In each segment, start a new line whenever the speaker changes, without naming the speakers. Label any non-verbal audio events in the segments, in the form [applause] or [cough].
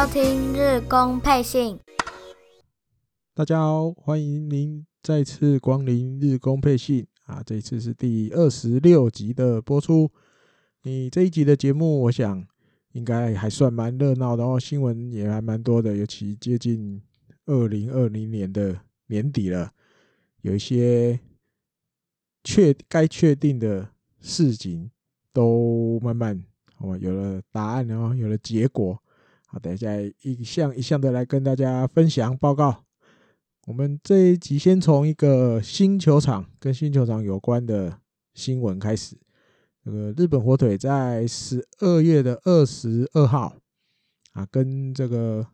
收听日工配信。
大家好，欢迎您再次光临日工配信啊！这一次是第二十六集的播出。你这一集的节目，我想应该还算蛮热闹的哦，新闻也还蛮多的，尤其接近二零二零年的年底了，有一些确该确定的事情都慢慢。我有了答案哦，有了结果。好，等一下一项一项的来跟大家分享报告。我们这一集先从一个新球场跟新球场有关的新闻开始。这个日本火腿在十二月的二十二号啊，跟这个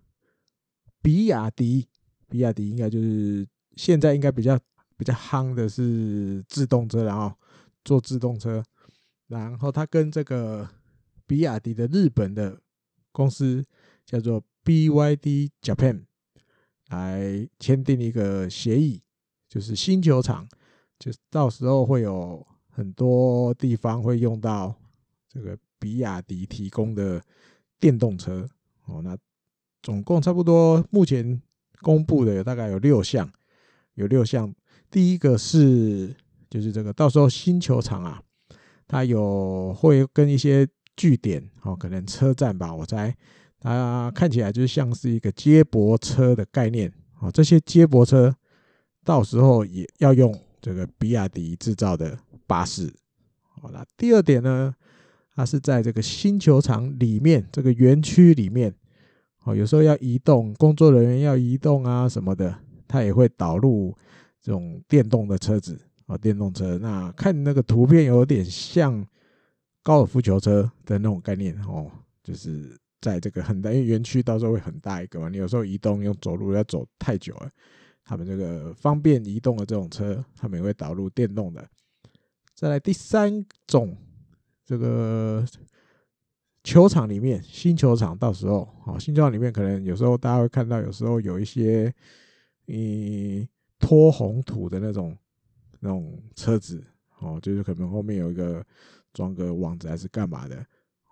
比亚迪，比亚迪应该就是现在应该比较比较夯的是自动车，然后做自动车，然后他跟这个。比亚迪的日本的公司叫做 BYD Japan，来签订一个协议，就是新球场，就是到时候会有很多地方会用到这个比亚迪提供的电动车哦。那总共差不多目前公布的有大概有六项，有六项。第一个是就是这个到时候新球场啊，它有会跟一些。据点哦，可能车站吧，我猜它看起来就像是一个接驳车的概念哦。这些接驳车到时候也要用这个比亚迪制造的巴士。好，了第二点呢，它是在这个新球场里面这个园区里面哦，有时候要移动，工作人员要移动啊什么的，它也会导入这种电动的车子啊，电动车。那看那个图片有点像。高尔夫球车的那种概念哦，就是在这个很大，因为园区到时候会很大一个嘛，你有时候移动用走路要走太久了，他们这个方便移动的这种车，他们也会导入电动的。再来第三种，这个球场里面，新球场到时候哦，新球场里面可能有时候大家会看到，有时候有一些嗯拖红土的那种那种车子哦，就是可能后面有一个。装个网子还是干嘛的？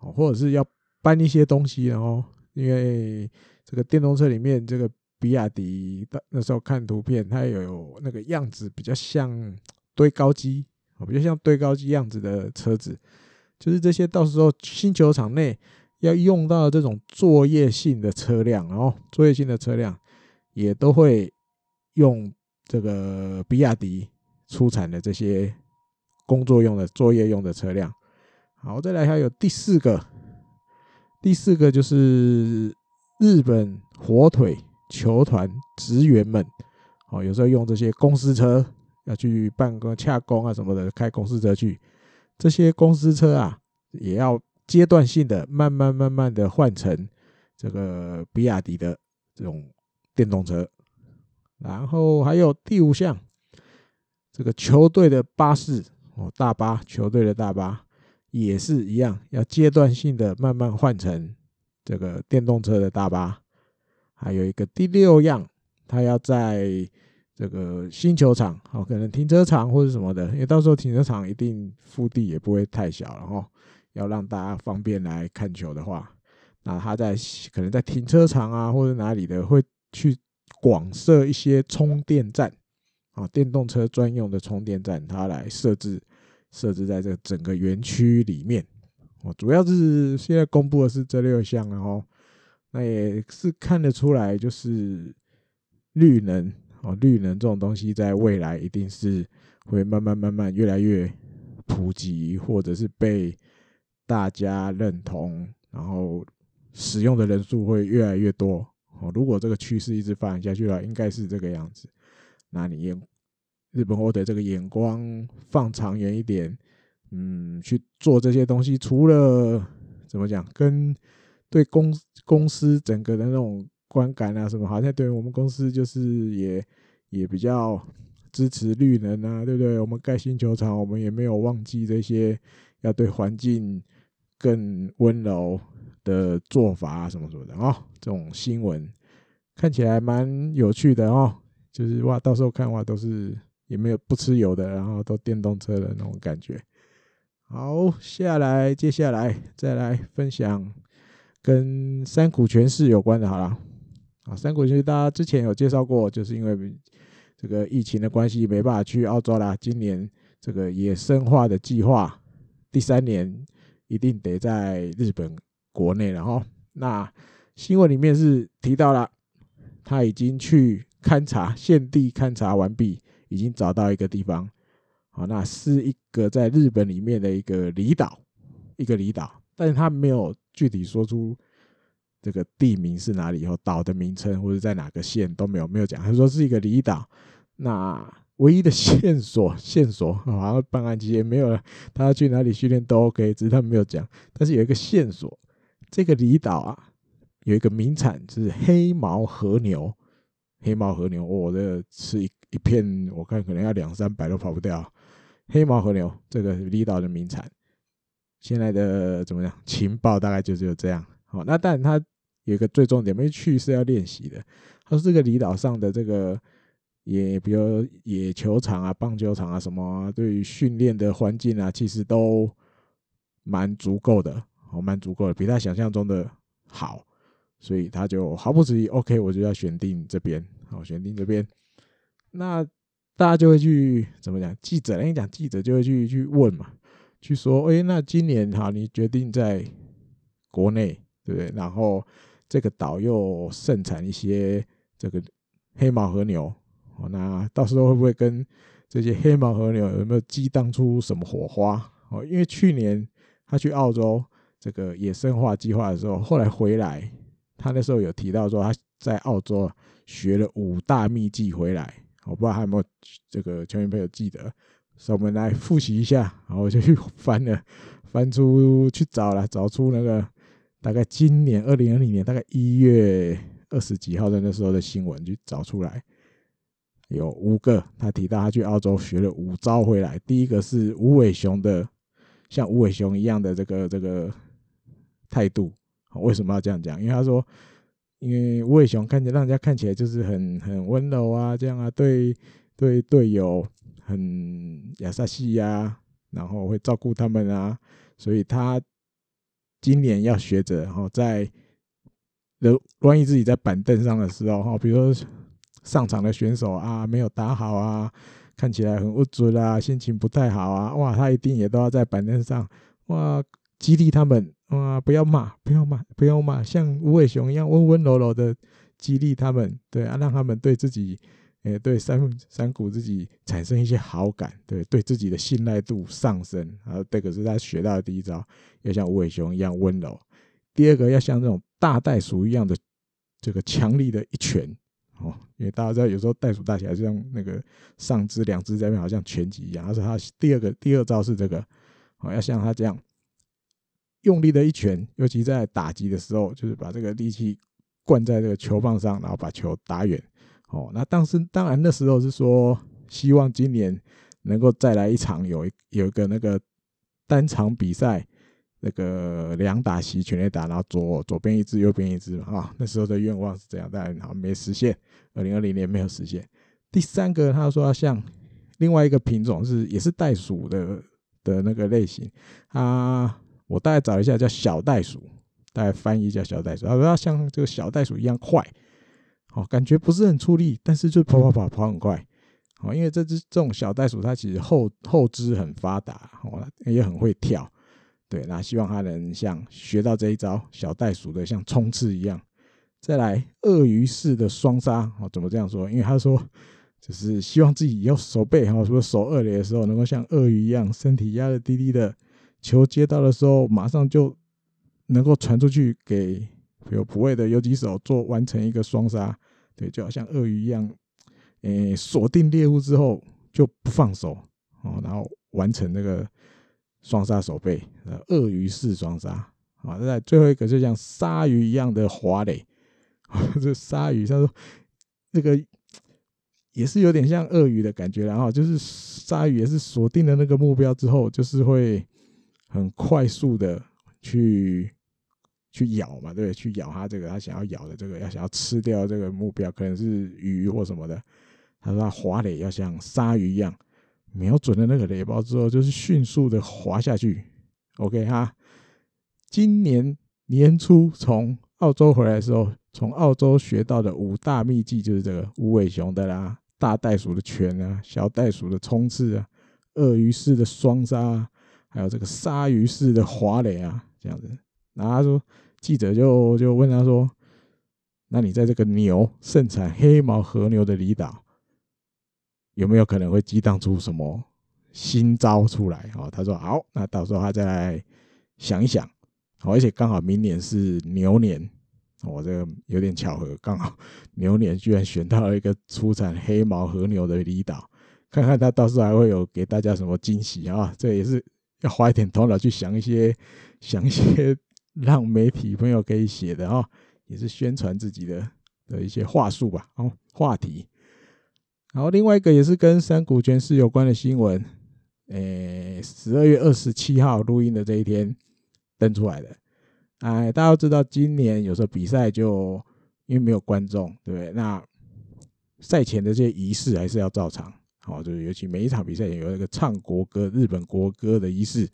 哦，或者是要搬一些东西，然后因为这个电动车里面，这个比亚迪的那时候看图片，它有那个样子比较像堆高机，哦，比较像堆高机样子的车子，就是这些到时候新球场内要用到这种作业性的车辆，然后作业性的车辆也都会用这个比亚迪出产的这些。工作用的、作业用的车辆，好，再来还有第四个，第四个就是日本火腿球团职员们，哦，有时候用这些公司车要去办公、洽公啊什么的，开公司车去，这些公司车啊，也要阶段性的、慢慢、慢慢的换成这个比亚迪的这种电动车，然后还有第五项，这个球队的巴士。哦，大巴球队的大巴也是一样，要阶段性的慢慢换成这个电动车的大巴。还有一个第六样，它要在这个新球场，哦，可能停车场或者什么的，因为到时候停车场一定腹地也不会太小，了哦要让大家方便来看球的话，那他在可能在停车场啊或者哪里的会去广设一些充电站。啊，电动车专用的充电站，它来设置设置在这个整个园区里面。哦，主要是现在公布的是这六项，然后那也是看得出来，就是绿能哦，绿能这种东西在未来一定是会慢慢慢慢越来越普及，或者是被大家认同，然后使用的人数会越来越多。哦，如果这个趋势一直发展下去的话，应该是这个样子。那你眼日本火腿这个眼光放长远一点，嗯，去做这些东西，除了怎么讲，跟对公公司整个的那种观感啊什么，好像对我们公司就是也也比较支持绿能啊，对不对？我们盖新球场，我们也没有忘记这些要对环境更温柔的做法啊，什么什么的哦。这种新闻看起来蛮有趣的哦。就是哇，到时候看哇，都是也没有不吃油的，然后都电动车的那种感觉。好，下来接下来再来分享跟山谷全市有关的，好了，啊，山谷全市大家之前有介绍过，就是因为这个疫情的关系，没办法去澳洲啦。今年这个野生化的计划第三年一定得在日本国内，然后那新闻里面是提到了，他已经去勘察，现地勘察完毕，已经找到一个地方，好，那是一个在日本里面的一个离岛，一个离岛。但是他没有具体说出这个地名是哪里，以后岛的名称或者在哪个县都没有没有讲。他说是一个离岛，那唯一的线索 [laughs] 线索好像办案期间没有了，他要去哪里训练都 OK，只是他没有讲。但是有一个线索，这个离岛啊有一个名产是黑毛和牛，黑毛和牛，我、哦、这吃一一片，我看可能要两三百都跑不掉。黑毛和牛这个离岛的名产。现在的怎么样？情报大概就只有这样。好，那但他有一个最重点，没去是要练习的。他说这个离岛上的这个也，比如野球场啊、棒球场啊什么，对于训练的环境啊，其实都蛮足够的，哦，蛮足够的，比他想象中的好。所以他就毫不迟疑，OK，我就要选定这边，好，选定这边。那大家就会去怎么讲？记者，跟你讲，记者就会去去问嘛。去说，哎，那今年哈，你决定在国内，对不对？然后这个岛又盛产一些这个黑毛和牛，哦，那到时候会不会跟这些黑毛和牛有没有激荡出什么火花？哦，因为去年他去澳洲这个野生化计划的时候，后来回来，他那时候有提到说他在澳洲学了五大秘技回来，我不知道还有没有这个球员朋友记得。所以我们来复习一下，然后我就去翻了，翻出去找了，找出那个大概今年二零二零年大概一月二十几号的那时候的新闻，去找出来有五个，他提到他去澳洲学了五招回来。第一个是无尾熊的，像无尾熊一样的这个这个态度。为什么要这样讲？因为他说，因为无尾熊看起来让人家看起来就是很很温柔啊，这样啊，对对队友。很亚萨西呀，然后会照顾他们啊，所以他今年要学着，然后在的万一自己在板凳上的时候，哈，比如说上场的选手啊没有打好啊，看起来很无助啦，心情不太好啊，哇，他一定也都要在板凳上哇激励他们，啊，不要骂，不要骂，不要骂，像无尾熊一样温温柔柔的激励他们，对啊，让他们对自己。诶，对山山谷自己产生一些好感，对，对自己的信赖度上升。啊这个是他学到的第一招，要像无尾熊一样温柔。第二个要像这种大袋鼠一样的这个强力的一拳哦，因为大家知道有时候袋鼠大起来就像那个上肢两只在那边好像拳击一样。他说他第二个第二招是这个哦，要像他这样用力的一拳，尤其在打击的时候，就是把这个力气灌在这个球棒上，然后把球打远。哦，那当时当然那时候是说，希望今年能够再来一场，有一有一个那个单场比赛，那个两打席全垒打，然后左左边一支，右边一支嘛，啊，那时候的愿望是这样，但好没实现。[laughs] 二零二零年没有实现。第三个，他说要像另外一个品种是也是袋鼠的的那个类型啊，我大概找一下叫小袋鼠，大概翻译叫小袋鼠，他说要像这个小袋鼠一样快。哦，感觉不是很出力，但是就跑跑跑跑很快。哦，因为这只这种小袋鼠，它其实后后肢很发达，哦，也很会跳。对，那希望它能像学到这一招小袋鼠的像冲刺一样。再来，鳄鱼式的双杀。哦，怎么这样说？因为他说，就是希望自己要守备，哈，说守二垒的时候能够像鳄鱼一样，身体压得低低的，球接到的时候马上就能够传出去给。有补位的游击手做完成一个双杀，对，就好像鳄鱼一样，诶、锁定猎物之后就不放手哦，然后完成那个双杀守备，鳄鱼式双杀啊。那最后一个就像鲨鱼一样的滑垒，[laughs] 这鲨鱼他说那个也是有点像鳄鱼的感觉，然后就是鲨鱼也是锁定了那个目标之后，就是会很快速的去。去咬嘛，对，去咬它这个，它想要咬的这个，要想要吃掉这个目标，可能是鱼或什么的。他说他滑垒要像鲨鱼一样，瞄准了那个雷包之后，就是迅速的滑下去。OK 哈，今年年初从澳洲回来的时候，从澳洲学到的五大秘技，就是这个无尾熊的啦、大袋鼠的拳啊、小袋鼠的冲刺啊、鳄鱼式的双杀啊，还有这个鲨鱼式的滑雷啊，这样子。然后他说，记者就就问他说：“那你在这个牛盛产黑毛和牛的离岛，有没有可能会激荡出什么新招出来？”哦，他说：“好，那到时候他再来想一想。”而且刚好明年是牛年。我这个有点巧合，刚好牛年居然选到了一个出产黑毛和牛的离岛，看看他到时候还会有给大家什么惊喜啊？这也是要花一点头脑去想一些，[laughs] 想一些让媒体朋友可以写的啊，也是宣传自己的的一些话术吧。哦，话题。然后另外一个也是跟山谷拳士有关的新闻，诶，十二月二十七号录音的这一天登出来的。哎，大家都知道，今年有时候比赛就因为没有观众，对不对？那赛前的这些仪式还是要照常，好，就是尤其每一场比赛也有那个唱国歌、日本国歌的仪式。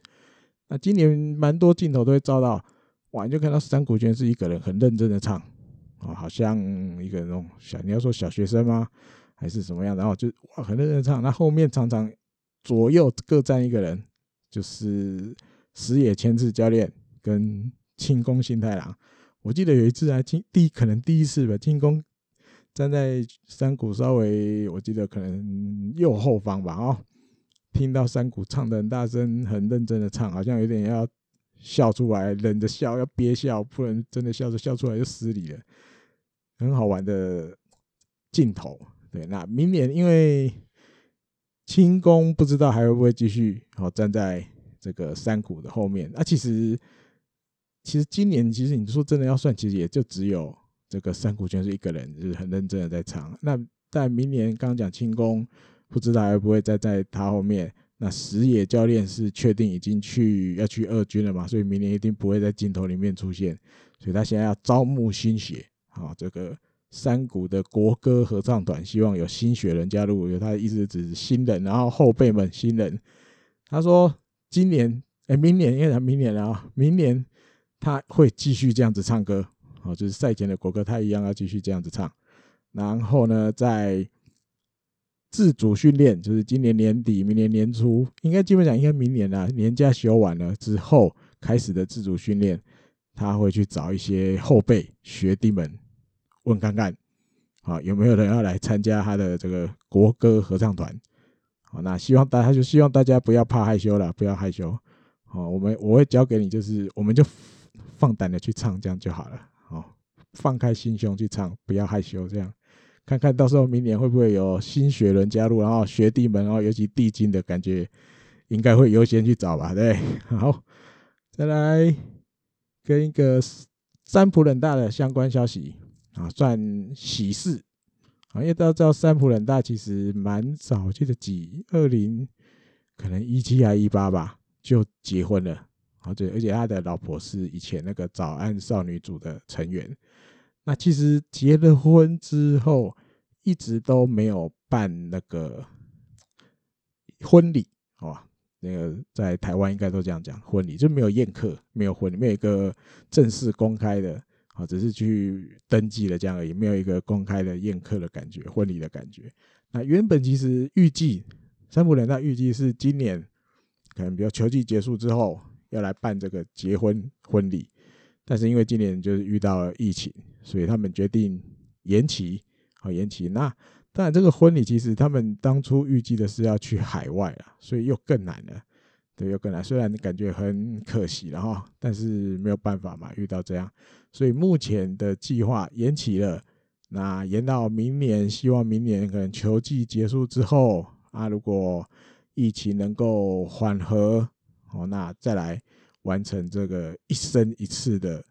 那今年蛮多镜头都会照到，哇，你就看到山谷拳士一个人很认真的唱，啊，好像一个那种小，你要说小学生吗？还是什么样？然后就哇，很认真的唱。那后面常常左右各站一个人，就是矢野千次教练跟。庆功新太郎，我记得有一次还听第可能第一次吧，庆功站在山谷稍微，我记得可能右后方吧，哦，听到山谷唱的很大声，很认真的唱，好像有点要笑出来，忍着笑要憋笑，不然真的笑着笑出来就失礼了，很好玩的镜头。对，那明年因为轻功不知道还会不会继续好站在这个山谷的后面，那其实。其实今年，其实你说真的要算，其实也就只有这个山谷全是一个人，就是很认真的在唱。那在明年刚讲庆功，不知道还会不会再在他后面。那矢野教练是确定已经去要去二军了嘛，所以明年一定不会在镜头里面出现。所以他现在要招募新血，啊，这个山谷的国歌合唱团希望有新血人加入。有他的意思指新人，然后后辈们新人。他说今年，哎，明年，因为他明年了啊，明年。他会继续这样子唱歌，哦，就是赛前的国歌，他一样要继续这样子唱。然后呢，在自主训练，就是今年年底、明年年初，应该基本上应该明年啊，年假休完了之后开始的自主训练，他会去找一些后辈学弟们问看看，啊，有没有人要来参加他的这个国歌合唱团？好，那希望大家就希望大家不要怕害羞了，不要害羞。好，我们我会教给你，就是我们就。放胆的去唱，这样就好了。放开心胸去唱，不要害羞。这样，看看到时候明年会不会有新学人加入，然后学弟们，然后尤其地精的感觉，应该会优先去找吧？对，[laughs] 好，再来跟一个三浦冷大的相关消息啊，算喜事啊，因为大家知道三浦冷大其实蛮早，记得几二零，可能一七还一八吧，就结婚了。好，对，而且他的老婆是以前那个早安少女组的成员。那其实结了婚之后，一直都没有办那个婚礼，好吧？那个在台湾应该都这样讲，婚礼就没有宴客，没有婚礼，没有一个正式公开的，好，只是去登记了这样而已，没有一个公开的宴客的感觉，婚礼的感觉。那原本其实预计三浦稔大预计是今年，可能比如球季结束之后。要来办这个结婚婚礼，但是因为今年就是遇到了疫情，所以他们决定延期，好延期。那当然，这个婚礼其实他们当初预计的是要去海外啊，所以又更难了，对，又更难。虽然感觉很可惜了哈，但是没有办法嘛，遇到这样，所以目前的计划延期了，那延到明年，希望明年可能球季结束之后啊，如果疫情能够缓和。哦，那再来完成这个一生一次的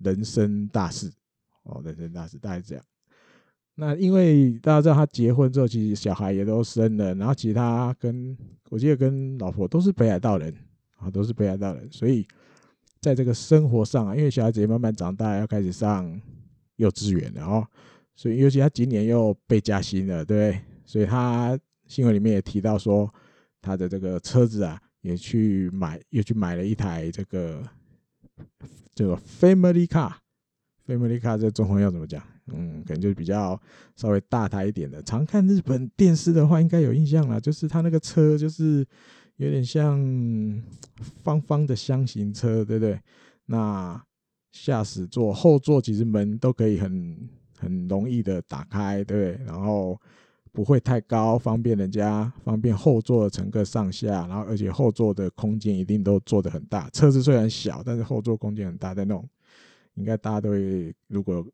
人生大事，哦，人生大事大概这样。那因为大家知道他结婚之后，其实小孩也都生了，然后其他跟我记得跟老婆都是北海道人，啊，都是北海道人，所以在这个生活上啊，因为小孩子也慢慢长大，要开始上幼稚园了哦，所以尤其他今年又被加薪了，对，所以他新闻里面也提到说，他的这个车子啊。也去买，又去买了一台这个这个 Family car Car，Family Car 这中文要怎么讲？嗯，可能就是比较稍微大台一点的。常看日本电视的话，应该有印象啦，就是它那个车就是有点像方方的箱型车，对不对？那驾驶座、后座其实门都可以很很容易的打开，对不对？然后不会太高，方便人家，方便后座乘客上下。然后而且后座的空间一定都做得很大。车子虽然小，但是后座空间很大，在那种应该大家都会如果。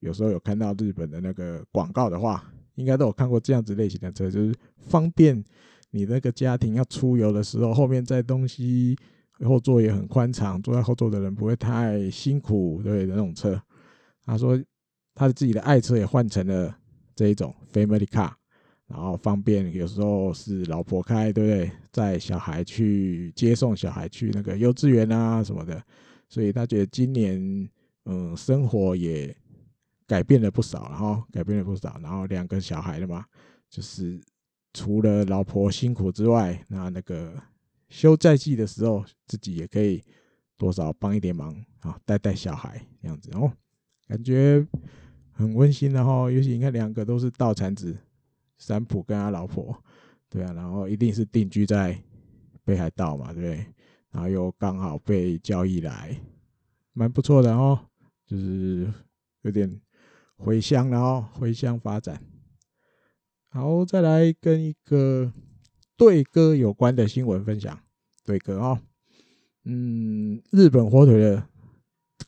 有时候有看到日本的那个广告的话，应该都有看过这样子类型的车，就是方便你那个家庭要出游的时候，后面载东西，后座也很宽敞，坐在后座的人不会太辛苦，对那种车。他说他的自己的爱车也换成了这一种 family car，然后方便有时候是老婆开，对不对？载小孩去接送小孩去那个幼稚园啊什么的，所以他觉得今年嗯生活也。改变了不少，然后改变了不少，然后两个小孩了嘛，就是除了老婆辛苦之外，那那个休赛季的时候，自己也可以多少帮一点忙啊，带带小孩这样子哦，感觉很温馨的哈。尤其你看两个都是道产子，三浦跟他老婆，对啊，然后一定是定居在北海道嘛，对不对？然后又刚好被交易来，蛮不错的哦，就是有点。回乡，然后回乡发展。好，再来跟一个对歌有关的新闻分享。对歌哦，嗯，日本火腿的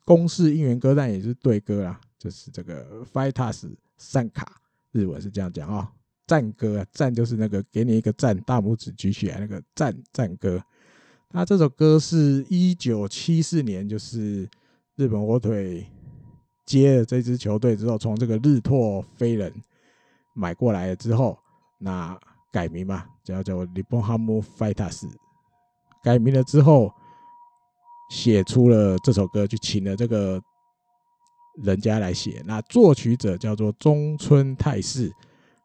公式应援歌单也是对歌啦，就是这个 Fighters 赞卡，日文是这样讲、哦，赞歌啊，赞就是那个给你一个赞，大拇指举起来那个赞赞歌。那这首歌是一九七四年，就是日本火腿。接了这支球队之后，从这个日拓飞人买过来了之后，那改名嘛，叫做日本ハムファイターズ。改名了之后，写出了这首歌，就请了这个人家来写。那作曲者叫做中村泰士，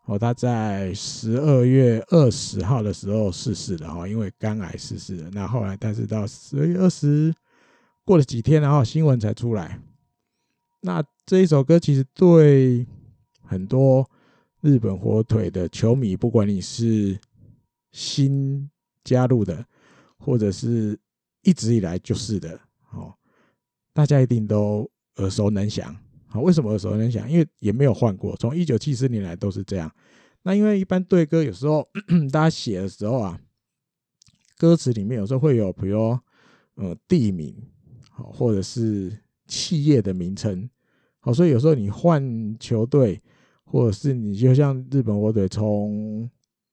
哦，他在十二月二十号的时候逝世了哈，因为肝癌逝世的。那后来，但是到十二月二十过了几天，然后新闻才出来。那这一首歌其实对很多日本火腿的球迷，不管你是新加入的，或者是一直以来就是的，哦，大家一定都耳熟能详。好，为什么耳熟能详？因为也没有换过，从一九七四年来都是这样。那因为一般对歌有时候 [coughs] 大家写的时候啊，歌词里面有时候会有，比如呃地名，好，或者是企业的名称。好，所以有时候你换球队，或者是你就像日本火腿从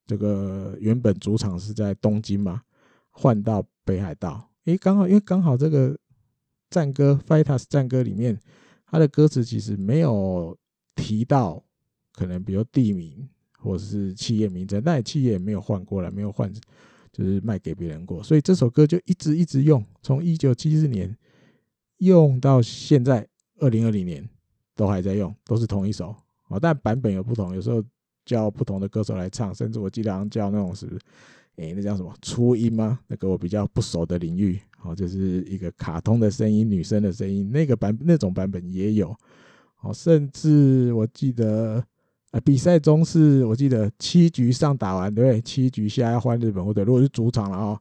这个原本主场是在东京嘛，换到北海道，诶，刚好因为刚好这个战歌《Fighters》战歌里面，它的歌词其实没有提到可能比如地名或者是企业名称，但企业也没有换过来，没有换就是卖给别人过，所以这首歌就一直一直用，从一九七四年用到现在二零二零年。都还在用，都是同一首啊，但版本有不同，有时候叫不同的歌手来唱，甚至我记得好像叫那种是，诶，那叫什么初音吗？那个我比较不熟的领域，哦，就是一个卡通的声音，女生的声音，那个版那种版本也有，哦，甚至我记得，呃，比赛中是我记得七局上打完，对不对？七局下要换日本，或者如果是主场了哦。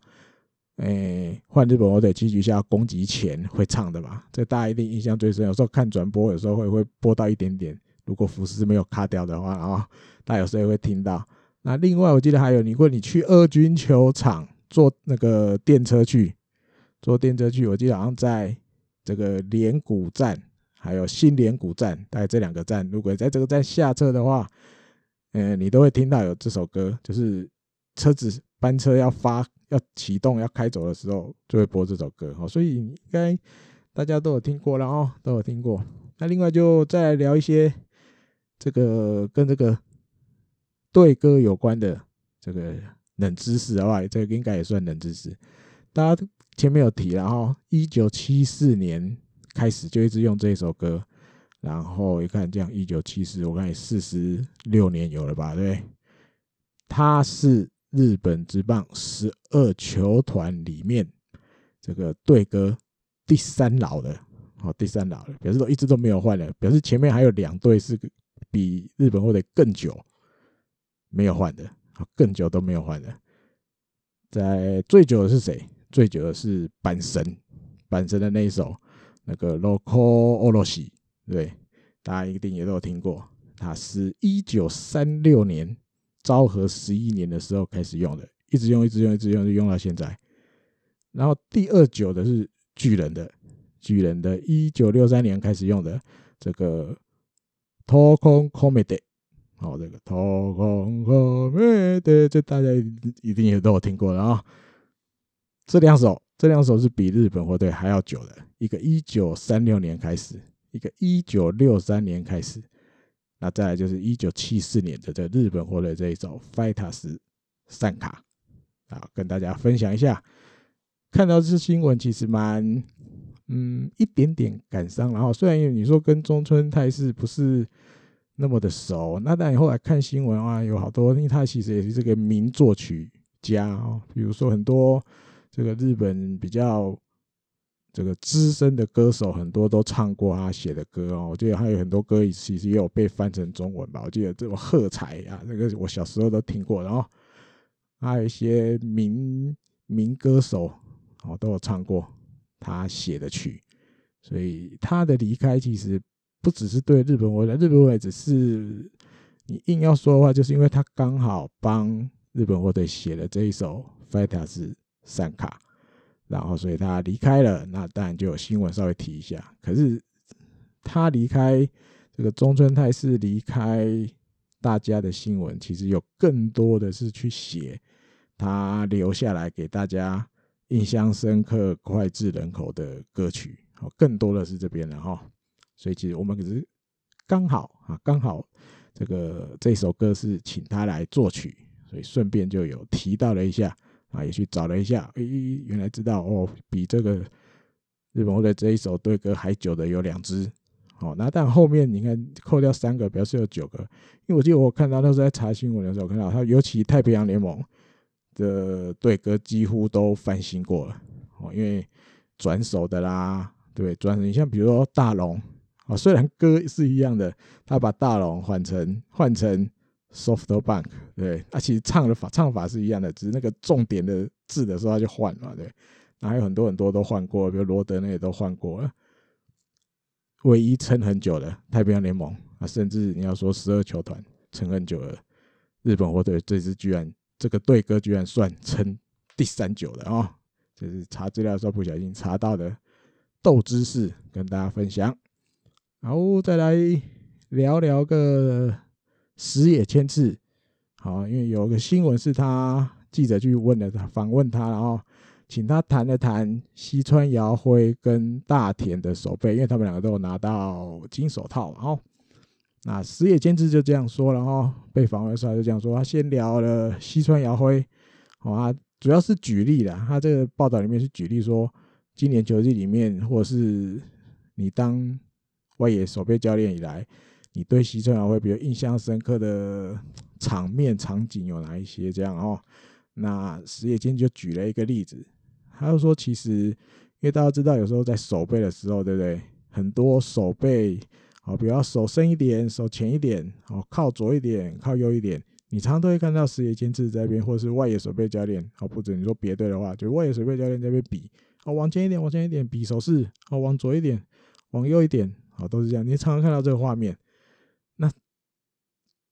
诶，换日本火腿七局下攻击前会唱的嘛？这大家一定印象最深。有时候看转播，有时候会会播到一点点。如果福斯没有卡掉的话，然后大家有时候也会听到。那另外，我记得还有，如果你去二军球场坐那个电车去，坐电车去，我记得好像在这个连谷站，还有新连谷站，大概这两个站，如果在这个站下车的话，嗯，你都会听到有这首歌，就是车子班车要发。要启动、要开走的时候，就会播这首歌哦，所以应该大家都有听过了哦，都有听过。那另外就再来聊一些这个跟这个对歌有关的这个冷知识的话，这个应该也算冷知识。大家前面有提了哈，一九七四年开始就一直用这一首歌，然后一看这样，一九七四，我看也四十六年有了吧？对，它是。日本职棒十二球团里面，这个对歌第三老的，好，第三老的，表示说一直都没有换的，表示前面还有两队是比日本或者更久没有换的，更久都没有换的。在最久的是谁？最久的是阪神，阪神的那一首那个 Local Orosi 对，大家一定也都有听过。它是一九三六年昭和十一年的时候开始用的，一直用，一直用，一直用，就用到现在。然后第二久的是巨人的，巨人的一九六三年开始用的这个 Tokon Komete，好，这个 Tokon Komete，这大家一定也都有听过了啊。这两首，这两首是比日本火腿还要久的，一个一九三六年开始，一个一九六三年开始，那再来就是一九七四年的这日本火腿这一首《Fighters 散卡》，啊，跟大家分享一下。看到这新闻，其实蛮，嗯，一点点感伤。然后虽然你说跟中村泰士不是那么的熟，那但你后来看新闻啊，有好多，因为他其实也是这个名作曲家哦，比如说很多。这个日本比较这个资深的歌手，很多都唱过他写的歌哦。我记得还有很多歌，其实也有被翻成中文吧。我记得这种喝彩啊，那个我小时候都听过。然后还有一些民民歌手哦，都有唱过他写的曲。所以他的离开其实不只是对日本火腿，日本火腿只是你硬要说的话，就是因为他刚好帮日本火腿写了这一首《Fighters》散卡，然后所以他离开了，那当然就有新闻稍微提一下。可是他离开这个中村泰士离开大家的新闻，其实有更多的是去写他留下来给大家印象深刻、脍炙人口的歌曲。哦，更多的是这边的哈。所以其实我们可是刚好啊，刚好这个这首歌是请他来作曲，所以顺便就有提到了一下。啊，也去找了一下，诶、原来知道哦，比这个日本或者这一首队歌还久的有两支，哦，那但后面你看扣掉三个，表示有九个，因为我记得我看到那时候在查新闻的时候，看到他尤其太平洋联盟的队歌几乎都翻新过了，哦，因为转手的啦，对，转手你像比如说大龙，哦，虽然歌是一样的，他把大龙换成换成。SoftBank 对，他其实唱的法唱法是一样的，只是那个重点的字的时候他就换了，对。那还有很多很多都换过，比如罗德那也都换过了。唯一撑很久的太平洋联盟啊，甚至你要说十二球团撑很久的日本火腿，这支居然这个队歌居然算撑第三久的啊、哦！就是查资料的时候不小心查到的斗知识，跟大家分享。然后再来聊聊个。矢野千次，好，因为有个新闻是他记者去问了，访问他，然后请他谈了谈西川遥辉跟大田的手背，因为他们两个都有拿到金手套。然后，那矢野千次就这样说，然后被访问的时候就这样说，他先聊了西川遥辉，好啊，主要是举例的，他这个报道里面是举例说，今年球季里面，或者是你当外野守备教练以来。你对西村遥辉比较印象深刻的场面场景有哪一些？这样哦，那石野谦就举了一个例子，他就说，其实因为大家知道，有时候在守备的时候，对不对？很多守备，好，比较手深一点，手浅一点，好，靠左一点，靠右一点，你常常都会看到石野谦自己在这边，或者是外野守备教练，好，不准你说别队的话，就外野守备教练在这边比，好，往前一点，往前一点，比手势，好，往左一点，往右一点，好，都是这样，你常常看到这个画面。那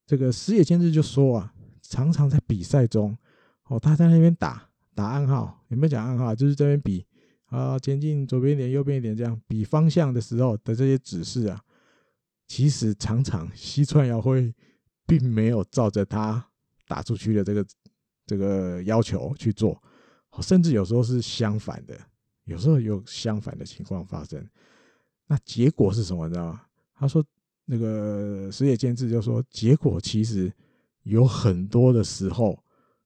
这个矢野谦次就说啊，常常在比赛中，哦，他在那边打打暗号，有没有讲暗号？就是这边比啊，前进左边一点，右边一点，这样比方向的时候的这些指示啊，其实常常西川遥辉并没有照着他打出去的这个这个要求去做，甚至有时候是相反的，有时候有相反的情况发生。那结果是什么？你知道吗？他说。那个矢野谦次就说，结果其实有很多的时候，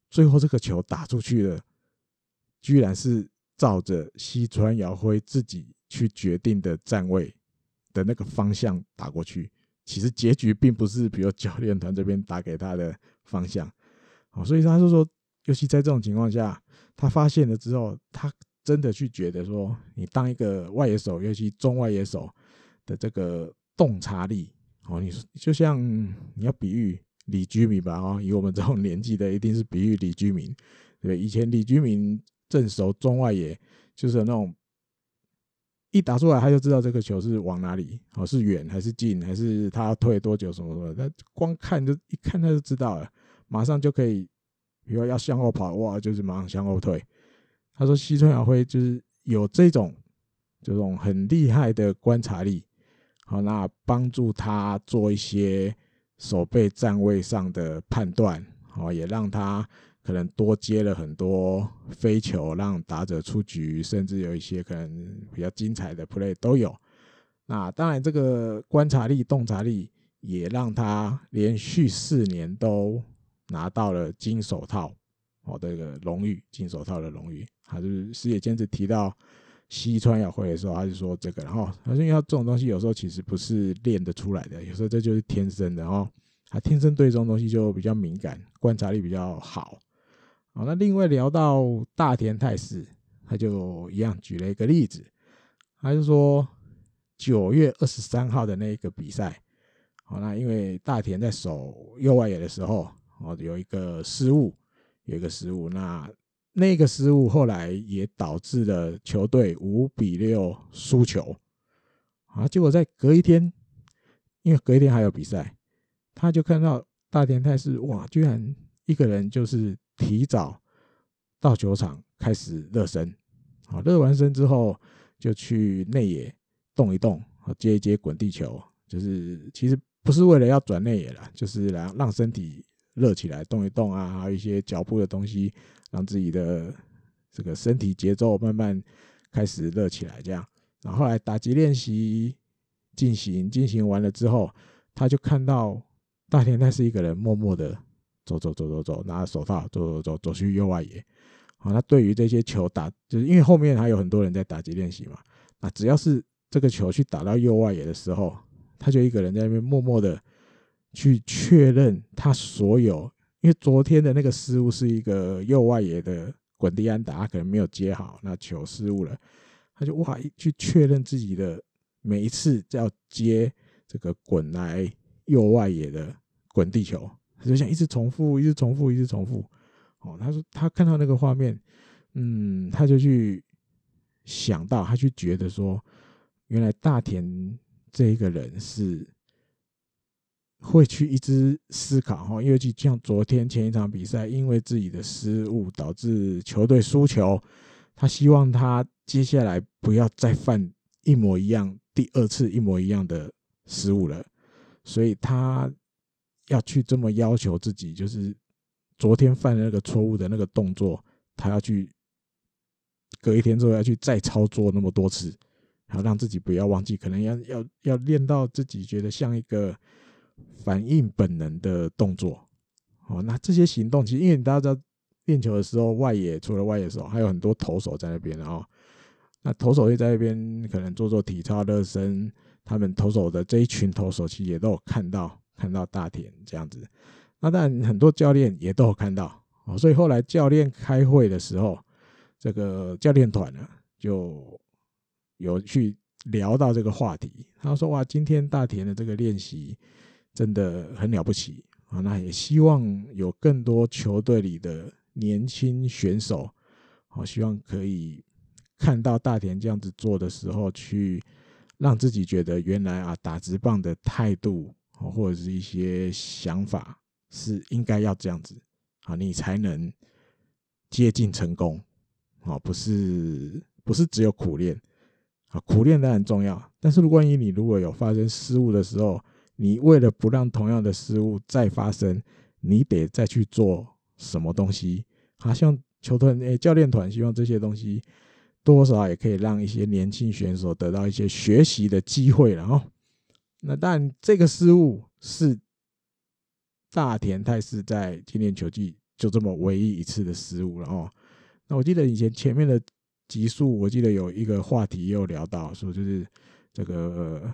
最后这个球打出去了，居然是照着西川遥辉自己去决定的站位的那个方向打过去。其实结局并不是，比如教练团这边打给他的方向。好，所以他就说，尤其在这种情况下，他发现了之后，他真的去觉得说，你当一个外野手，尤其中外野手的这个洞察力，哦，你就像你要比喻李居民吧，哦，以我们这种年纪的，一定是比喻李居民，对，以前李居民正守中外野，就是那种一打出来他就知道这个球是往哪里，哦，是远还是近，还是他要退多久什么什么，他光看就一看他就知道了，马上就可以，比如要向后跑，哇，就是马上向后退。他说：“西村遥辉就是有这种这种很厉害的观察力，好，那帮助他做一些守备站位上的判断，好，也让他可能多接了很多飞球，让打者出局，甚至有一些可能比较精彩的 play 都有。那当然，这个观察力、洞察力也让他连续四年都拿到了金手套。”哦，这个荣誉金手套的荣誉，他就是矢野监督提到西川遥辉的时候，他就说这个，然后他说，因为他这种东西有时候其实不是练得出来的，有时候这就是天生的，哦，他天生对这种东西就比较敏感，观察力比较好。好，那另外聊到大田泰示，他就一样举了一个例子，他就说九月二十三号的那一个比赛，好，那因为大田在守右外野的时候，哦，有一个失误。有一个失误，那那个失误后来也导致了球队五比六输球啊。结果在隔一天，因为隔一天还有比赛，他就看到大田泰示哇，居然一个人就是提早到球场开始热身，好，热完身之后就去内野动一动，接一接滚地球，就是其实不是为了要转内野了，就是来让身体。热起来，动一动啊，还有一些脚步的东西，让自己的这个身体节奏慢慢开始热起来。这样，然后来打击练习进行，进行完了之后，他就看到大田泰示一个人默默的走走走走走，拿着手套走走走走去右外野。好，他对于这些球打，就是因为后面还有很多人在打击练习嘛，那只要是这个球去打到右外野的时候，他就一个人在那边默默的。去确认他所有，因为昨天的那个失误是一个右外野的滚地安打，可能没有接好，那球失误了，他就哇去确认自己的每一次要接这个滚来右外野的滚地球，他就想一直重复，一直重复，一直重复。哦，他说他看到那个画面，嗯，他就去想到，他去觉得说，原来大田这一个人是。会去一直思考哈，因为像昨天前一场比赛，因为自己的失误导致球队输球，他希望他接下来不要再犯一模一样、第二次一模一样的失误了，所以他要去这么要求自己，就是昨天犯的那个错误的那个动作，他要去隔一天之后要去再操作那么多次，然后让自己不要忘记，可能要要要练到自己觉得像一个。反应本能的动作，哦，那这些行动其实，因为大家练球的时候，外野除了外野手，还有很多投手在那边，然后那投手也在那边可能做做体操热身，他们投手的这一群投手其实也都有看到看到大田这样子，那当然很多教练也都有看到，哦，所以后来教练开会的时候，这个教练团呢就有去聊到这个话题，他说哇，今天大田的这个练习。真的很了不起。啊！那也希望有更多球队里的年轻选手，好，希望可以看到大田这样子做的时候，去让自己觉得原来啊，打直棒的态度或者是一些想法是应该要这样子。啊，你才能接近成功。啊，不是不是只有苦练。啊，苦练当然重要，但是如果你如果有发生失误的时候，你为了不让同样的失误再发生，你得再去做什么东西？好像球团诶，教练团希望这些东西多少也可以让一些年轻选手得到一些学习的机会了哦。那但这个失误是大田泰示在今年球季就这么唯一一次的失误了哦。那我记得以前前面的集数，我记得有一个话题也有聊到说，就是这个。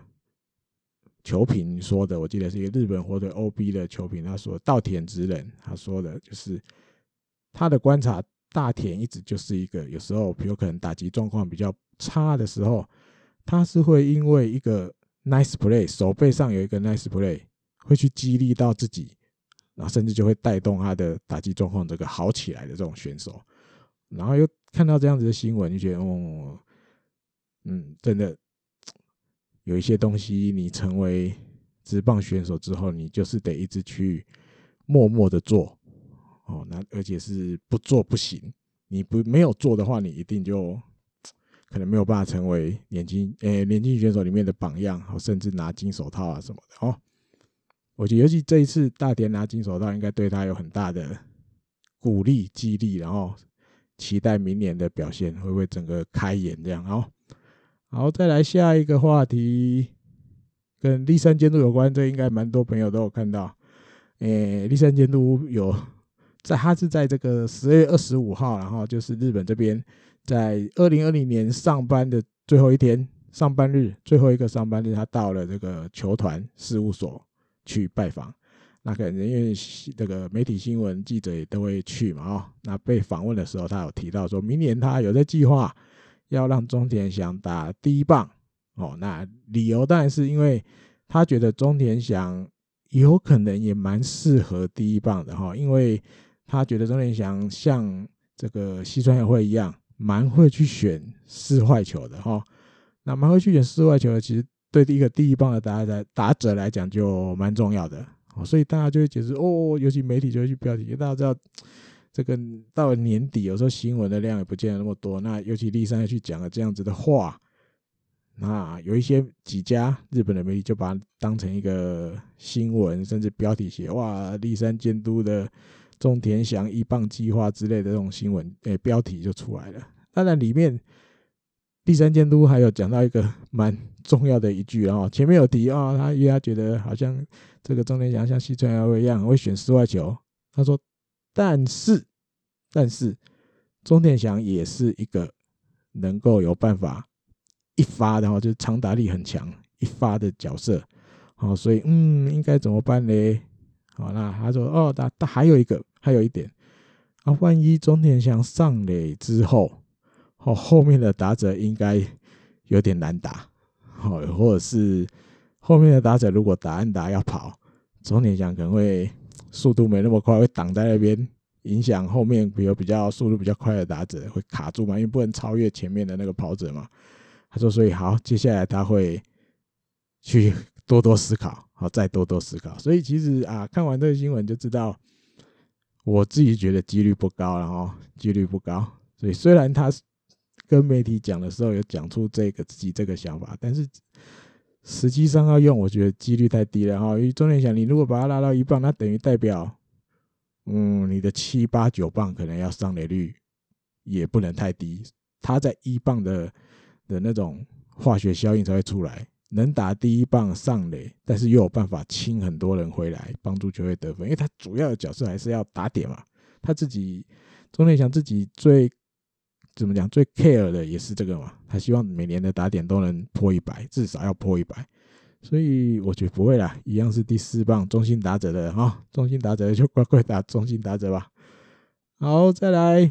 球评说的，我记得是一个日本火腿 OB 的球评，他说稻田直人，他说的就是他的观察大田一直就是一个有时候，比如可能打击状况比较差的时候，他是会因为一个 nice play，手背上有一个 nice play，会去激励到自己，然后甚至就会带动他的打击状况这个好起来的这种选手。然后又看到这样子的新闻，就觉得哦，嗯，真的有一些东西，你成为职棒选手之后，你就是得一直去默默的做。哦，那而且是不做不行。你不没有做的话，你一定就 [tsk] 可能没有办法成为年轻诶年轻选手里面的榜样，甚至拿金手套啊什么的哦。我觉得尤其这一次大田拿金手套，应该对他有很大的鼓励激励，然后期待明年的表现会不会整个开眼这样哦。好，再来下一个话题，跟立山监督有关，这应该蛮多朋友都有看到。诶，立山监督有。在他是在这个十二月二十五号，然后就是日本这边在二零二零年上班的最后一天，上班日最后一个上班日，他到了这个球团事务所去拜访。那可能因为这个媒体新闻记者也都会去嘛，哦，那被访问的时候，他有提到说明年他有在计划要让中田翔打第一棒哦。那理由当然是因为他觉得中田翔有可能也蛮适合第一棒的哈，因为。他觉得中田翔像这个西川也会一样，蛮会去选四坏球的哈。那蛮会去选四坏球的，其实对第一个第一棒的打者打者来讲就蛮重要的。所以大家就会解释哦，尤其媒体就会去标题，大家知道这个到了年底，有时候新闻的量也不见得那么多。那尤其立山要去讲了这样子的话，那有一些几家日本的媒体就把它当成一个新闻，甚至标题写哇，立山监督的。中田翔一棒计划之类的这种新闻，诶、标题就出来了。当然，里面立山监督还有讲到一个蛮重要的一句啊，前面有提啊，他因为他觉得好像这个中田翔像西川遥一样会选室外球。他说，但是，但是中田翔也是一个能够有办法一发，然后就是长打力很强一发的角色。好，所以嗯，应该怎么办呢？好，那他说哦，他他还有一个。还有一点啊，万一中田翔上垒之后，哦，后面的打者应该有点难打，哦，或者是后面的打者如果打安打要跑，中田翔可能会速度没那么快，会挡在那边，影响后面比如比较速度比较快的打者会卡住嘛，因为不能超越前面的那个跑者嘛。他说，所以好，接下来他会去多多思考，好，再多多思考。所以其实啊，看完这个新闻就知道。我自己觉得几率不高，然后几率不高，所以虽然他跟媒体讲的时候有讲出这个自己这个想法，但是实际上要用，我觉得几率太低了哈。因为中田翔，你如果把他拉到一磅，那等于代表，嗯，你的七八九磅可能要上垒率也不能太低，他在一磅的的那种化学效应才会出来。能打第一棒上垒，但是又有办法清很多人回来，帮助球队得分。因为他主要的角色还是要打点嘛。他自己中田翔自己最怎么讲最 care 的也是这个嘛。他希望每年的打点都能破一百，至少要破一百。所以我觉得不会啦，一样是第四棒中心打者的哈，中心打者就乖乖打中心打者吧。好，再来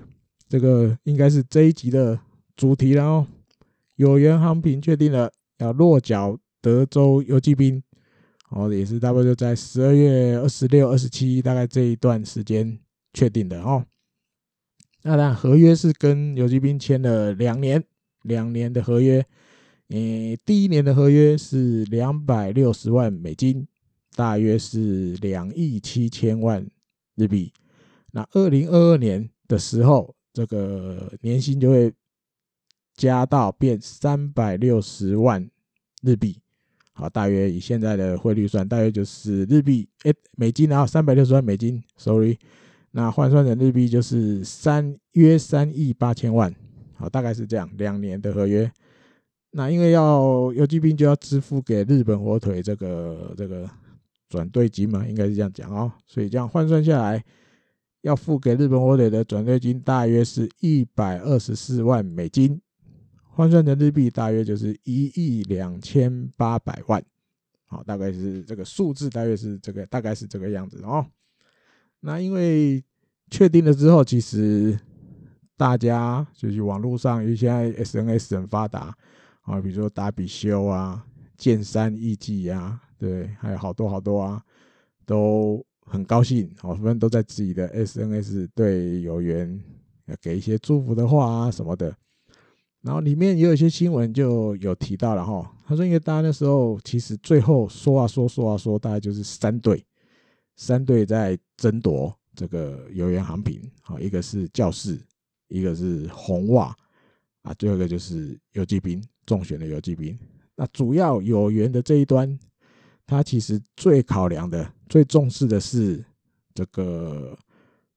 这个应该是这一集的主题了哦。有缘航平确定了。要落脚德州游击兵，哦，也是大概就在十二月二十六、二十七，大概这一段时间确定的哦。那当然，合约是跟游击兵签了两年，两年的合约。诶，第一年的合约是两百六十万美金，大约是两亿七千万日币。那二零二二年的时候，这个年薪就会。加到变三百六十万日币，好，大约以现在的汇率算，大约就是日币诶，美金然后三百六十万美金，sorry，那换算成日币就是三约三亿八千万，好，大概是这样，两年的合约。那因为要游骑兵就要支付给日本火腿这个这个转队金嘛，应该是这样讲哦，所以这样换算下来，要付给日本火腿的转队金大约是一百二十四万美金。换算成日币大约就是一亿两千八百万，好，大概是这个数字，大约是这个，大概是这个样子哦。那因为确定了之后，其实大家就是网络上，因为现在 SNS 很发达啊，比如说达比修啊、剑山义纪啊，对，还有好多好多啊，都很高兴，好，他们都在自己的 SNS 对有缘给一些祝福的话啊什么的。然后里面也有一些新闻就有提到了哈，他说因为大家那时候其实最后说啊说说啊说，大概就是三队，三队在争夺这个有缘航品，好，一个是教士，一个是红袜，啊，最后一个就是游击兵，重选的游击兵。那主要有缘的这一端，他其实最考量的、最重视的是这个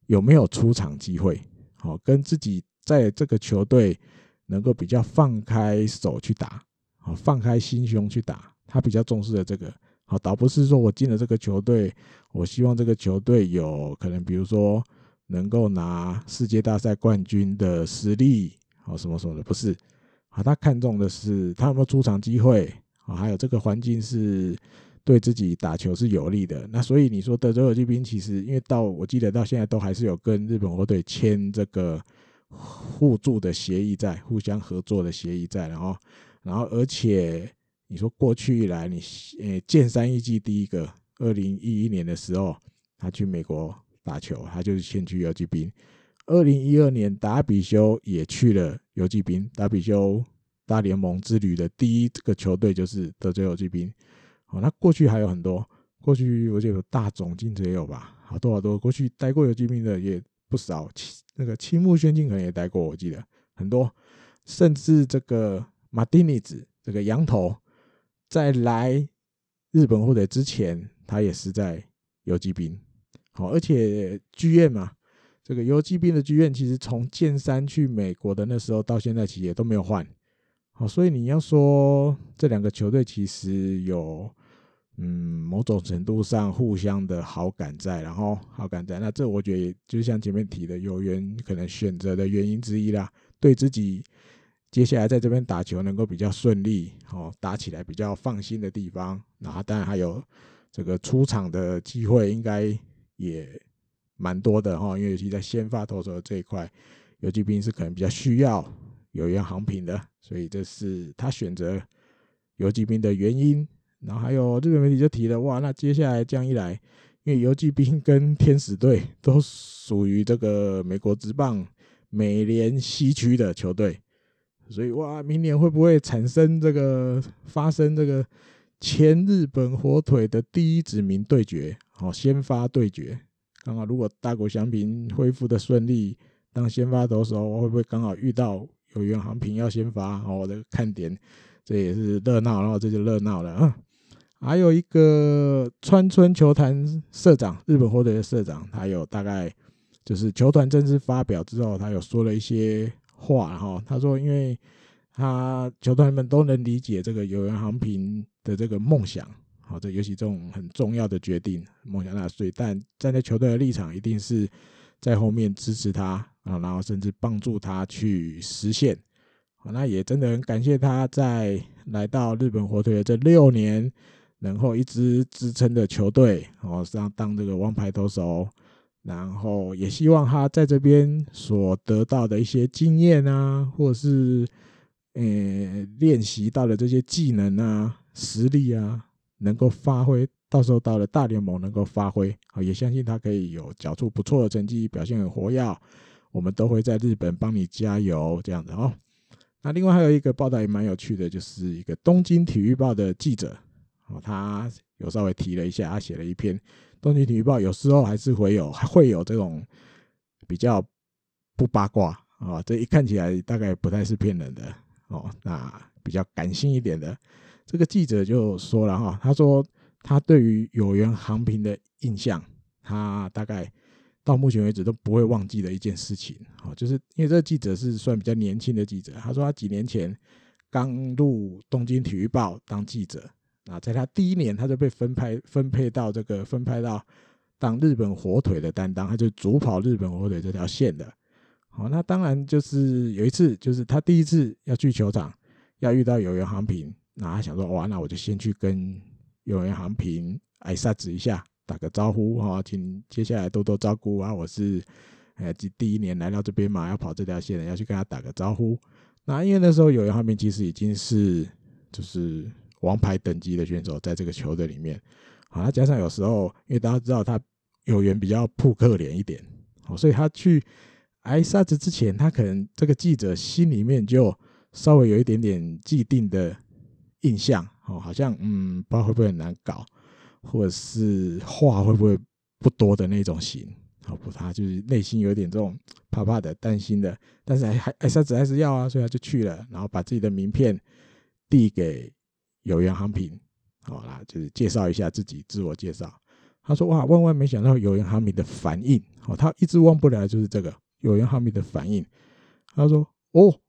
有没有出场机会，好，跟自己在这个球队。能够比较放开手去打，好，放开心胸去打，他比较重视的这个，好，倒不是说我进了这个球队，我希望这个球队有可能，比如说能够拿世界大赛冠军的实力，好，什么什么的，不是，啊，他看重的是他有没有出场机会，啊，还有这个环境是对自己打球是有利的。那所以你说德州游骑兵其实，因为到我记得到现在都还是有跟日本火腿签这个。互助的协议在，互相合作的协议在，然后，然后，而且你说过去以来，你呃，剑山义纪第一个，二零一一年的时候，他去美国打球，他就是先去游击兵。二零一二年，达比修也去了游击兵。达比修大联盟之旅的第一个球队就是德州游击兵。好，那过去还有很多，过去我记得有大塚进也有吧，好多好多，过去待过游击兵的也不少。那个青木宣进可能也待过，我记得很多，甚至这个马丁尼兹这个羊头，在来日本火腿之前，他也是在游击兵。好，而且剧院嘛，这个游击兵的剧院其实从剑山去美国的那时候到现在，其实也都没有换。好，所以你要说这两个球队其实有。嗯，某种程度上互相的好感在，然后好感在，那这我觉得就像前面提的，有缘可能选择的原因之一啦。对自己接下来在这边打球能够比较顺利，哦，打起来比较放心的地方，那当然还有这个出场的机会，应该也蛮多的哈。因为尤其在先发投手的这一块，游击兵是可能比较需要有缘航品的，所以这是他选择游击兵的原因。然后还有日本媒体就提了，哇，那接下来这样一来，因为游击兵跟天使队 [laughs] 都属于这个美国职棒美联西区的球队，所以哇，明年会不会产生这个发生这个前日本火腿的第一指名对决？好，先发对决，刚好如果大谷翔平恢复的顺利，当先发投手，会不会刚好遇到有原航平要先发？好，我的看点，这也是热闹，然后这就热闹了啊。还有一个川村球团社长，日本火腿的社长，他有大概就是球团正式发表之后，他有说了一些话哈。他说，因为他球团们都能理解这个有缘航平的这个梦想，好，这尤其这种很重要的决定梦想大，所以但站在球队的立场，一定是在后面支持他啊，然后甚至帮助他去实现。好，那也真的很感谢他在来到日本火腿的这六年。然后一直支撑的球队，哦，上当这个王牌投手，然后也希望他在这边所得到的一些经验啊，或者是呃练习到的这些技能啊、实力啊，能够发挥，到时候到了大联盟能够发挥，啊，也相信他可以有缴出不错的成绩，表现很活跃，我们都会在日本帮你加油，这样子哦。那另外还有一个报道也蛮有趣的，就是一个东京体育报的记者哦。他有稍微提了一下，他写了一篇《东京体育报》，有时候还是会有会有这种比较不八卦啊，这一看起来大概不太是骗人的哦。那比较感性一点的，这个记者就说了哈，他说他对于有缘航平的印象，他大概到目前为止都不会忘记的一件事情，哦，就是因为这个记者是算比较年轻的记者，他说他几年前刚入《东京体育报》当记者。啊，在他第一年，他就被分派分配到这个分派到当日本火腿的担当，他就主跑日本火腿这条线的。好，那当然就是有一次，就是他第一次要去球场，要遇到有缘航平，那他想说，哇，那我就先去跟有缘航平挨杀子一下，打个招呼哈，请接下来多多照顾啊，我是哎，第第一年来到这边嘛，要跑这条线的，要去跟他打个招呼。那因为那时候有原航平其实已经是就是王牌等级的选手，在这个球队里面。好，他加上有时候，因为大家知道他有缘比较扑克脸一点，好，所以他去挨沙子之前，他可能这个记者心里面就稍微有一点点既定的印象，哦，好像嗯，不知道会不会很难搞，或者是话会不会不多的那种型，好，不，他就是内心有点这种怕怕的、担心的，但是还还挨沙子还是要啊，所以他就去了，然后把自己的名片递给有原航平。好啦，就是介绍一下自己，自我介绍。他说：“哇，万万没想到有原航平的反应，哦，他一直忘不了就是这个有原航平的反应。”他说：“哦，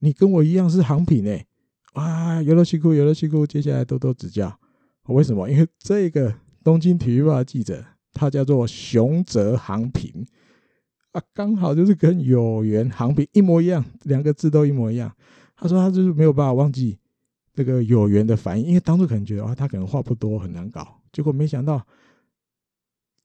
你跟我一样是航平诶，哇，有了辛苦，有了辛苦，接下来多多指教。为什么？因为这个东京体育报的记者，他叫做熊泽航平啊，刚好就是跟有缘航平一模一样，两个字都一模一样。他说他就是没有办法忘记。”这个有缘的反应，因为当初可能觉得啊，他可能话不多，很难搞。结果没想到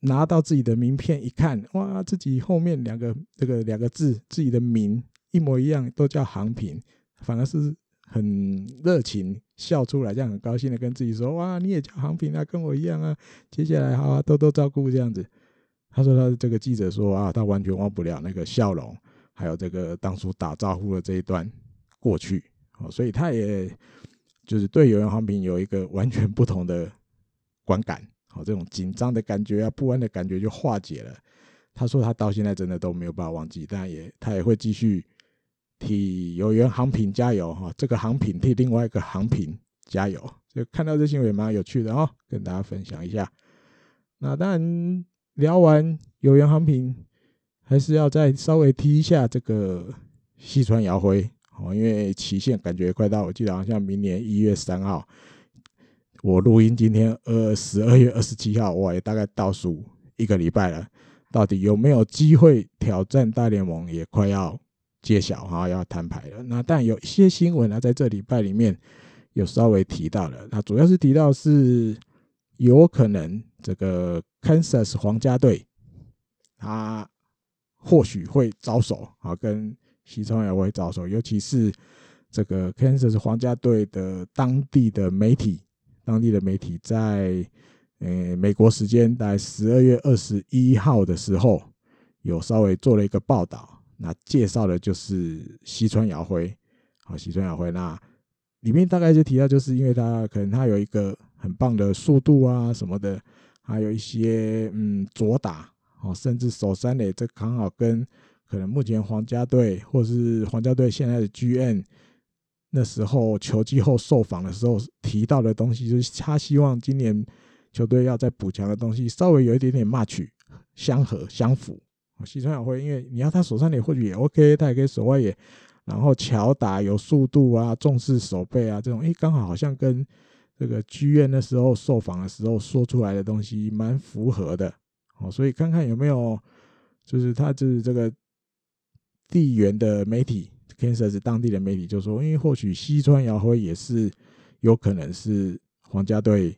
拿到自己的名片一看，哇，自己后面两个这个两个字，自己的名一模一样，都叫航平，反而是很热情笑出来，这样很高兴的跟自己说，哇，你也叫航平啊，跟我一样啊，接下来好啊，多多照顾这样子。他说他这个记者说啊，他完全忘不了那个笑容，还有这个当初打招呼的这一段过去，哦，所以他也。就是对有原航平有一个完全不同的观感，好，这种紧张的感觉啊，不安的感觉就化解了。他说他到现在真的都没有办法忘记，但也他也会继续替有原航平加油哈，这个航品替另外一个航平加油。就看到这新闻也蛮有趣的哦，跟大家分享一下。那当然聊完有原航平，还是要再稍微提一下这个西川遥辉。哦，因为期限感觉快到，我记得好像明年一月三号，我录音今天二十二月二十七号，哇，也大概倒数一个礼拜了。到底有没有机会挑战大联盟，也快要揭晓哈，要摊牌了。那但有一些新闻呢，在这礼拜里面有稍微提到了，那主要是提到是有可能这个 Kansas 皇家队，他或许会招手啊，跟。西川遥辉招手，尤其是这个 Kansas 皇家队的当地的媒体，当地的媒体在呃美国时间在十二月二十一号的时候，有稍微做了一个报道，那介绍的就是西川遥辉，好，西川遥辉，那里面大概就提到，就是因为他可能他有一个很棒的速度啊什么的，还有一些嗯左打，哦，甚至守三垒，这刚好跟。可能目前皇家队或是皇家队现在的 GM 那时候球季后受访的时候提到的东西，就是他希望今年球队要再补强的东西，稍微有一点点 match 相合相符。西川遥辉，因为你要他守三垒或许也 OK，他也可以守外野，然后巧打有速度啊，重视守备啊，这种诶，刚好好像跟这个剧院那时候受访的时候说出来的东西蛮符合的。哦，所以看看有没有，就是他就是这个。地缘的媒体，Kansas 当地的媒体就说，因为或许西川遥辉也是有可能是皇家队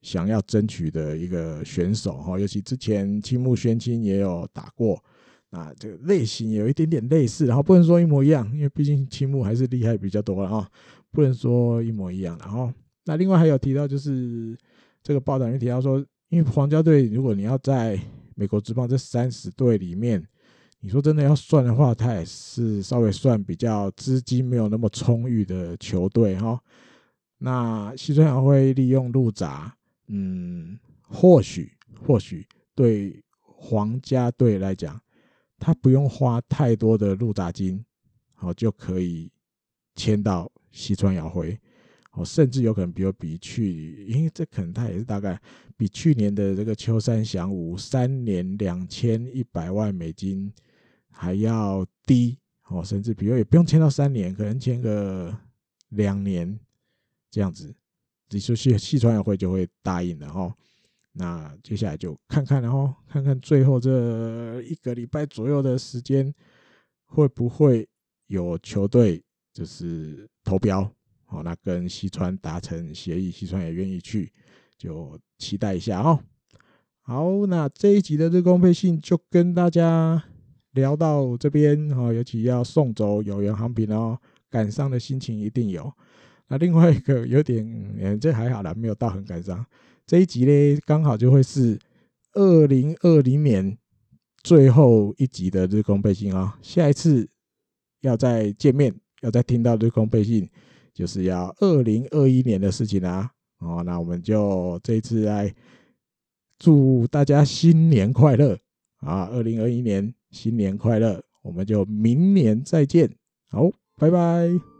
想要争取的一个选手哈，尤其之前青木宣亲也有打过，那这个类型有一点点类似，然后不能说一模一样，因为毕竟青木还是厉害比较多了啊，不能说一模一样。然后那另外还有提到就是这个报道也提到说，因为皇家队如果你要在美国职棒这三十队里面。你说真的要算的话，他也是稍微算比较资金没有那么充裕的球队哈。那西川遥辉利用入闸，嗯，或许或许对皇家队来讲，他不用花太多的入闸金，好就可以签到西川遥辉，哦，甚至有可能比如比去，因为这可能他也是大概比去年的这个秋山翔吾三年两千一百万美金。还要低哦，甚至比如也不用签到三年，可能签个两年这样子，你说细细川遥辉就会答应了哦。那接下来就看看，然后看看最后这一个礼拜左右的时间，会不会有球队就是投标哦？那跟西川达成协议，西川也愿意去，就期待一下哦。好，那这一集的日工配信就跟大家。聊到这边哈，尤其要送走有缘航品哦，感伤的心情一定有。那另外一个 [laughs] 有点，嗯，这还好啦，没有到很感伤。这一集呢，刚好就会是二零二零年最后一集的日空背信啊。下一次要再见面，要再听到日空背信，就是要二零二一年的事情啦。哦，那我们就这一次来祝大家新年快乐啊！二零二一年新年快乐，我们就明年再见。好，拜拜。